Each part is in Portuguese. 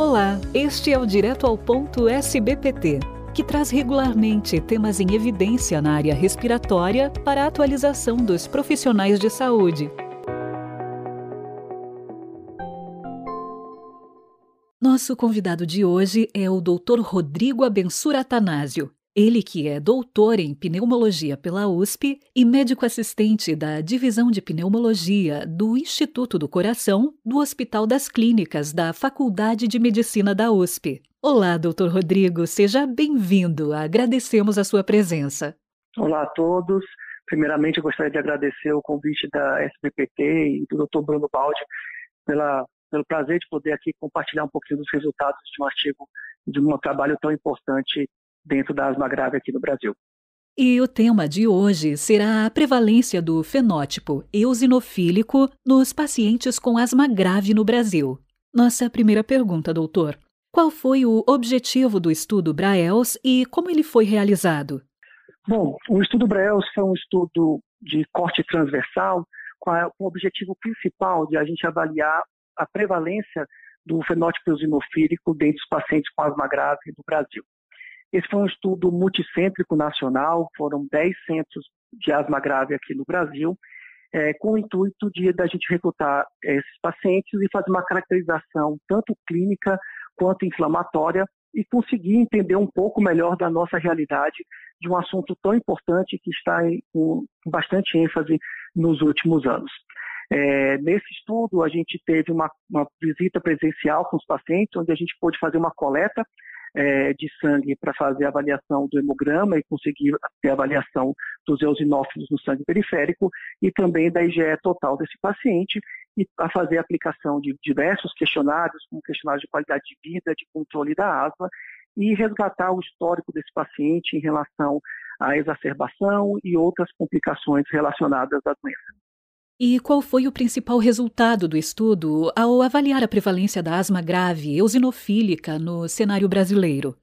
Olá, este é o Direto ao Ponto SBPT, que traz regularmente temas em evidência na área respiratória para a atualização dos profissionais de saúde. Nosso convidado de hoje é o Dr. Rodrigo Abensura Atanásio. Ele que é doutor em pneumologia pela USP e médico assistente da Divisão de Pneumologia do Instituto do Coração do Hospital das Clínicas da Faculdade de Medicina da USP. Olá, doutor Rodrigo, seja bem-vindo. Agradecemos a sua presença. Olá a todos. Primeiramente, eu gostaria de agradecer o convite da SBPT e do Dr. Bruno Baldi pela, pelo prazer de poder aqui compartilhar um pouquinho dos resultados de um artigo, de um trabalho tão importante dentro da asma grave aqui no Brasil. E o tema de hoje será a prevalência do fenótipo eosinofílico nos pacientes com asma grave no Brasil. Nossa primeira pergunta, doutor. Qual foi o objetivo do estudo Braels e como ele foi realizado? Bom, o estudo Braels foi um estudo de corte transversal com, a, com o objetivo principal de a gente avaliar a prevalência do fenótipo eosinofílico dentro dos pacientes com asma grave no Brasil. Esse foi um estudo multicêntrico nacional, foram 10 centros de asma grave aqui no Brasil, é, com o intuito de da gente recrutar esses pacientes e fazer uma caracterização tanto clínica quanto inflamatória e conseguir entender um pouco melhor da nossa realidade de um assunto tão importante que está em, com bastante ênfase nos últimos anos. É, nesse estudo, a gente teve uma, uma visita presencial com os pacientes, onde a gente pôde fazer uma coleta é, de sangue para fazer a avaliação do hemograma e conseguir ter avaliação dos eosinófilos no sangue periférico e também da IgE total desse paciente e a fazer a aplicação de diversos questionários, como questionários de qualidade de vida, de controle da asma e resgatar o histórico desse paciente em relação à exacerbação e outras complicações relacionadas à doença. E qual foi o principal resultado do estudo ao avaliar a prevalência da asma grave eosinofílica no cenário brasileiro?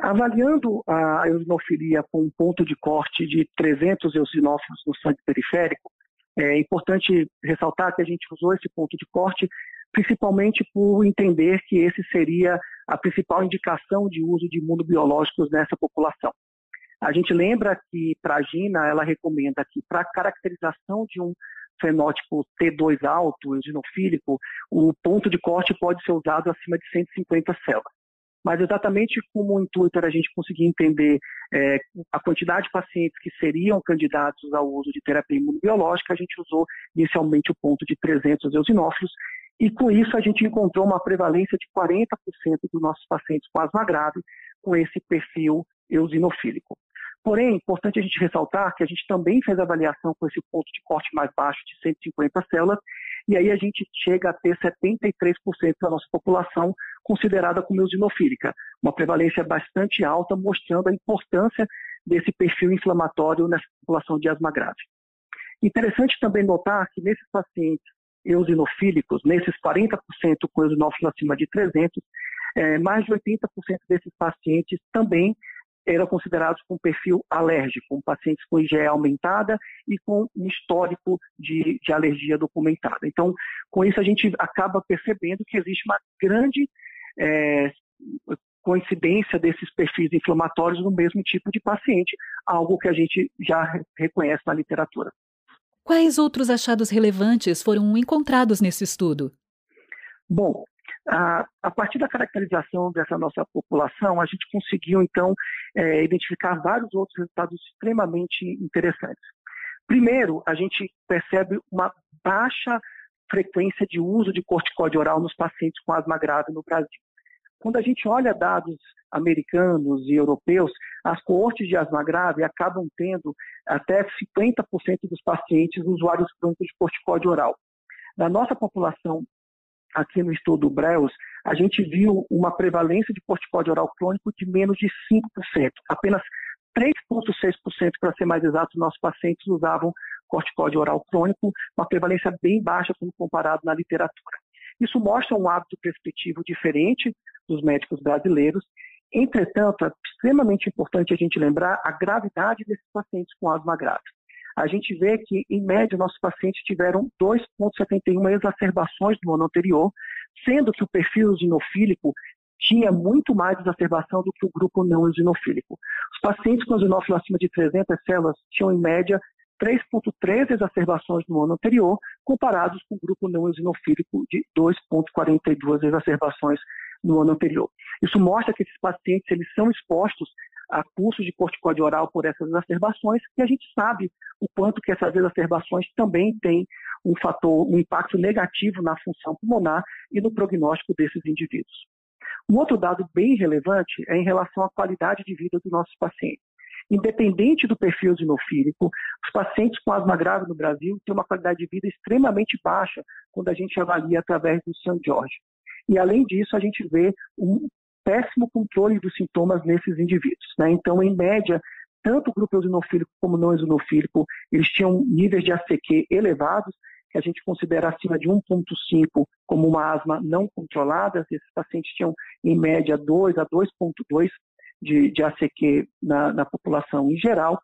Avaliando a eosinofilia com um ponto de corte de 300 eosinófilos no sangue periférico, é importante ressaltar que a gente usou esse ponto de corte principalmente por entender que esse seria a principal indicação de uso de imunobiológicos nessa população. A gente lembra que para a GINA, ela recomenda que para caracterização de um fenótipo T2 alto, eosinofílico, o ponto de corte pode ser usado acima de 150 células. Mas exatamente como o intuito era a gente conseguir entender é, a quantidade de pacientes que seriam candidatos ao uso de terapia imunobiológica, a gente usou inicialmente o ponto de 300 eosinófilos, e com isso a gente encontrou uma prevalência de 40% dos nossos pacientes com asma grave com esse perfil eosinofílico. Porém, é importante a gente ressaltar que a gente também fez avaliação com esse ponto de corte mais baixo de 150 células, e aí a gente chega a ter 73% da nossa população considerada como eosinofílica, uma prevalência bastante alta, mostrando a importância desse perfil inflamatório nessa população de asma grave. Interessante também notar que nesses pacientes eosinofílicos, nesses 40% com eosinófilos acima de 300, é, mais de 80% desses pacientes também eram considerados com perfil alérgico, com pacientes com IgE aumentada e com um histórico de, de, alergia documentada. Então, com isso a gente acaba percebendo que existe uma grande é, coincidência desses perfis inflamatórios no mesmo tipo de paciente, algo que a gente já reconhece na literatura. Quais outros achados relevantes foram encontrados nesse estudo? Bom, a, partir da caracterização dessa nossa população, a gente conseguiu, então, é, identificar vários outros resultados extremamente interessantes. Primeiro, a gente percebe uma baixa frequência de uso de corticóide oral nos pacientes com asma grave no Brasil. Quando a gente olha dados americanos e europeus, as coortes de asma grave acabam tendo até 50% dos pacientes usuários crônicos de corticóide oral. Na nossa população aqui no estudo Breus, a gente viu uma prevalência de corticóide oral crônico de menos de 5%. Apenas 3,6%, para ser mais exato, nossos pacientes usavam corticóide oral crônico, uma prevalência bem baixa quando comparado na literatura. Isso mostra um hábito prescritivo diferente dos médicos brasileiros. Entretanto, é extremamente importante a gente lembrar a gravidade desses pacientes com asma grave a gente vê que, em média, nossos pacientes tiveram 2,71 exacerbações no ano anterior, sendo que o perfil eosinofílico tinha muito mais exacerbação do que o grupo não eosinofílico. Os pacientes com eosinófilo acima de 300 células tinham, em média, 3,3 exacerbações no ano anterior, comparados com o grupo não eosinofílico de 2,42 exacerbações no ano anterior. Isso mostra que esses pacientes eles são expostos a curso de corticóide oral por essas exacerbações, e a gente sabe o quanto que essas exacerbações também têm um fator, um impacto negativo na função pulmonar e no prognóstico desses indivíduos. Um outro dado bem relevante é em relação à qualidade de vida dos nossos pacientes. Independente do perfil eosinofílico, os pacientes com asma grave no Brasil têm uma qualidade de vida extremamente baixa quando a gente avalia através do St. George. E, além disso, a gente vê um péssimo controle dos sintomas nesses indivíduos. Né? Então, em média, tanto o grupo eosinofílico como não eosinofílico, eles tinham níveis de ACQ elevados, que a gente considera acima de 1,5 como uma asma não controlada. Esses pacientes tinham, em média, 2 a 2,2 de, de ACQ na, na população em geral.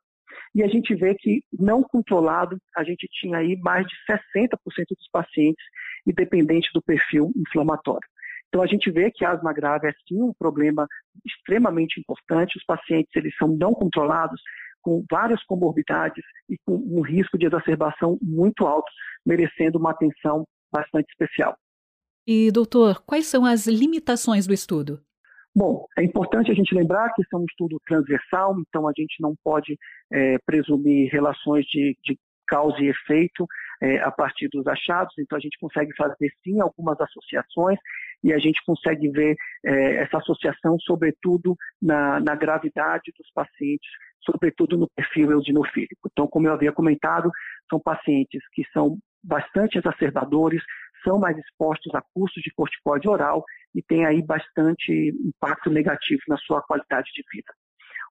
E a gente vê que não controlado, a gente tinha aí mais de 60% dos pacientes, independente do perfil inflamatório. Então a gente vê que a asma grave é sim um problema extremamente importante. Os pacientes eles são não controlados, com várias comorbidades e com um risco de exacerbação muito alto, merecendo uma atenção bastante especial. E, doutor, quais são as limitações do estudo? Bom, é importante a gente lembrar que esse é um estudo transversal, então a gente não pode é, presumir relações de, de causa e efeito é, a partir dos achados, então a gente consegue fazer sim algumas associações e a gente consegue ver é, essa associação, sobretudo na, na, gravidade dos pacientes, sobretudo no perfil eosinofílico. Então, como eu havia comentado, são pacientes que são bastante exacerbadores, são mais expostos a custos de corticoide oral e têm aí bastante impacto negativo na sua qualidade de vida.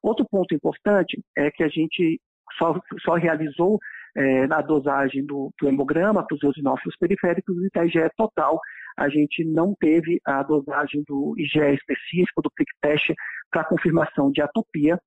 Outro ponto importante é que a gente só, só realizou é, na dosagem do, do hemograma para os eosinófilos periféricos e da IgE total, a gente não teve a dosagem do IgE específico, do prick test, para confirmação de atopia,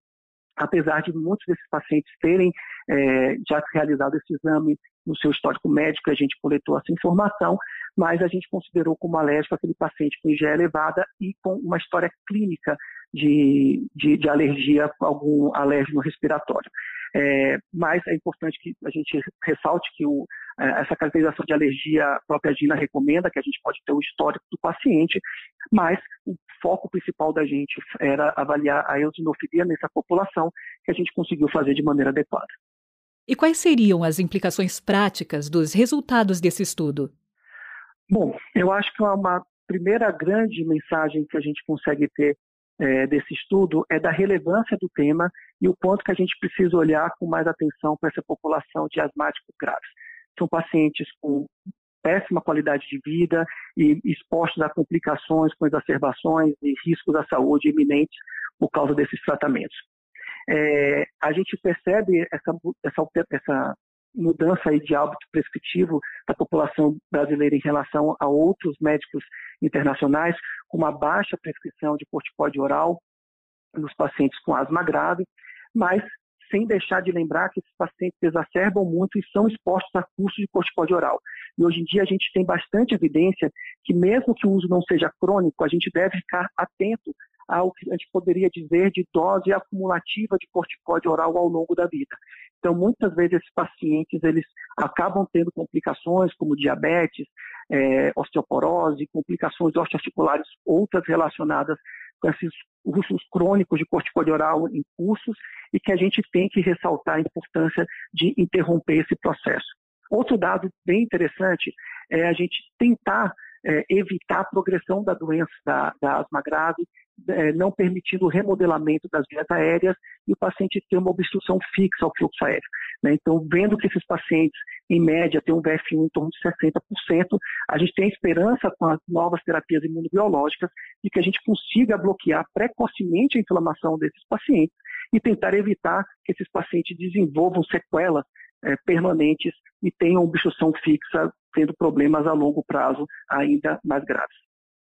apesar de muitos desses pacientes terem é, já realizado esse exame no seu histórico médico, a gente coletou essa informação, mas a gente considerou como alérgico aquele paciente com IgE elevada e com uma história clínica de, de, de alergia, algum alérgeno respiratório. É, mas é importante que a gente ressalte que o, é, essa caracterização de alergia a própria Gina recomenda, que a gente pode ter o histórico do paciente, mas o foco principal da gente era avaliar a eosinofilia nessa população, que a gente conseguiu fazer de maneira adequada. E quais seriam as implicações práticas dos resultados desse estudo? Bom, eu acho que uma primeira grande mensagem que a gente consegue ter é, desse estudo é da relevância do tema e o quanto que a gente precisa olhar com mais atenção para essa população de asmáticos graves. São pacientes com péssima qualidade de vida e expostos a complicações com exacerbações e riscos à saúde iminentes por causa desses tratamentos. É, a gente percebe essa, essa, essa mudança aí de hábito prescritivo da população brasileira em relação a outros médicos internacionais, com uma baixa prescrição de corticoide oral nos pacientes com asma grave, mas sem deixar de lembrar que esses pacientes exacerbam muito e são expostos a curso de corticoide oral. E hoje em dia a gente tem bastante evidência que mesmo que o uso não seja crônico, a gente deve ficar atento ao que a gente poderia dizer de dose acumulativa de corticoide oral ao longo da vida. Então, muitas vezes esses pacientes eles acabam tendo complicações como diabetes, é, osteoporose, complicações osteoarticulares, outras relacionadas com esses usos crônicos de corticoide oral em cursos e que a gente tem que ressaltar a importância de interromper esse processo. Outro dado bem interessante é a gente tentar é, evitar a progressão da doença da, da asma grave é, não permitindo o remodelamento das vias aéreas e o paciente ter uma obstrução fixa ao fluxo aéreo. Né? Então, vendo que esses pacientes, em média, têm um VF1 em torno de 60%, a gente tem esperança com as novas terapias imunobiológicas de que a gente consiga bloquear precocemente a inflamação desses pacientes e tentar evitar que esses pacientes desenvolvam sequelas é, permanentes e tenham obstrução fixa, tendo problemas a longo prazo ainda mais graves.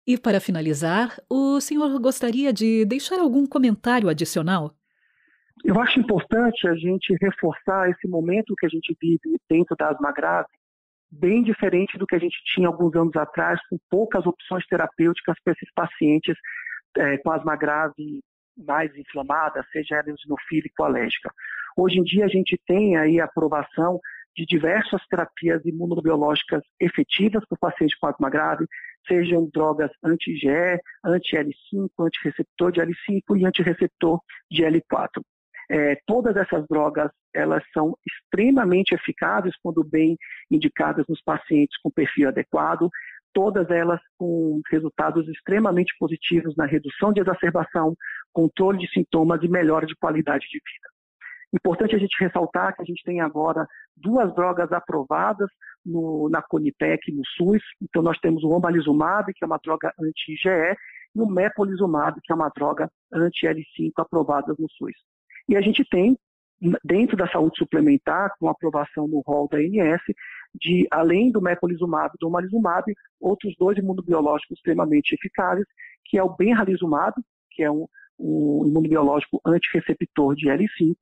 E para finalizar, o senhor gostaria de deixar algum comentário adicional? Eu acho importante a gente reforçar esse momento que a gente vive dentro da asma grave, bem diferente do que a gente tinha alguns anos atrás, com poucas opções terapêuticas para esses pacientes é, com asma grave mais inflamada, seja ela eosinofílica ou alérgica. Hoje em dia a gente tem aí a aprovação de diversas terapias imunobiológicas efetivas para o paciente com asma grave, sejam drogas anti-IgE, anti-L5, anti-receptor de L5 e anti-receptor de L4. É, todas essas drogas elas são extremamente eficazes quando bem indicadas nos pacientes com perfil adequado, todas elas com resultados extremamente positivos na redução de exacerbação, controle de sintomas e melhora de qualidade de vida. Importante a gente ressaltar que a gente tem agora duas drogas aprovadas no, na Conitec no SUS. Então, nós temos o omalizumab, que é uma droga anti-IgE, e o mepolizumab, que é uma droga anti-L5 aprovadas no SUS. E a gente tem, dentro da saúde suplementar, com aprovação no rol da ANS, de, além do mepolizumab e do omalizumab, outros dois imunobiológicos extremamente eficazes, que é o benralizumab, que é um, um imunobiológico antirreceptor de L5,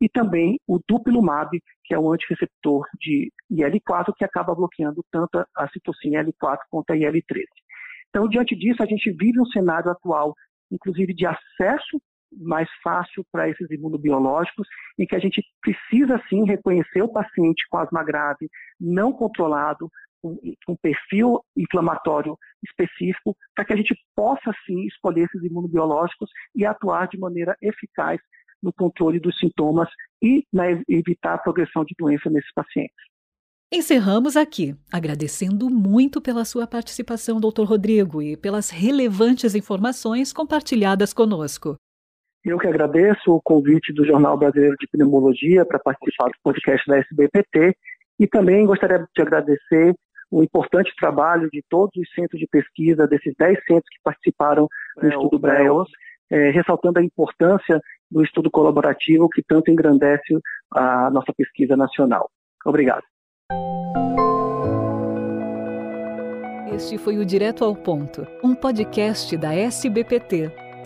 e também o dupilumab, que é um antirreceptor de IL-4, que acaba bloqueando tanto a citocina L4 quanto a IL-13. Então, diante disso, a gente vive um cenário atual, inclusive de acesso mais fácil para esses imunobiológicos, em que a gente precisa sim reconhecer o paciente com asma grave não controlado, com um perfil inflamatório específico, para que a gente possa sim escolher esses imunobiológicos e atuar de maneira eficaz no controle dos sintomas e na evitar a progressão de doença nesses pacientes. Encerramos aqui, agradecendo muito pela sua participação, Dr. Rodrigo, e pelas relevantes informações compartilhadas conosco. Eu que agradeço o convite do Jornal Brasileiro de Pneumologia para participar do podcast da SBPT e também gostaria de agradecer o importante trabalho de todos os centros de pesquisa, desses 10 centros que participaram do é, estudo BREOS, é, ressaltando a importância do estudo colaborativo que tanto engrandece a nossa pesquisa nacional. Obrigado. Este foi o Direto ao Ponto, um podcast da SBPT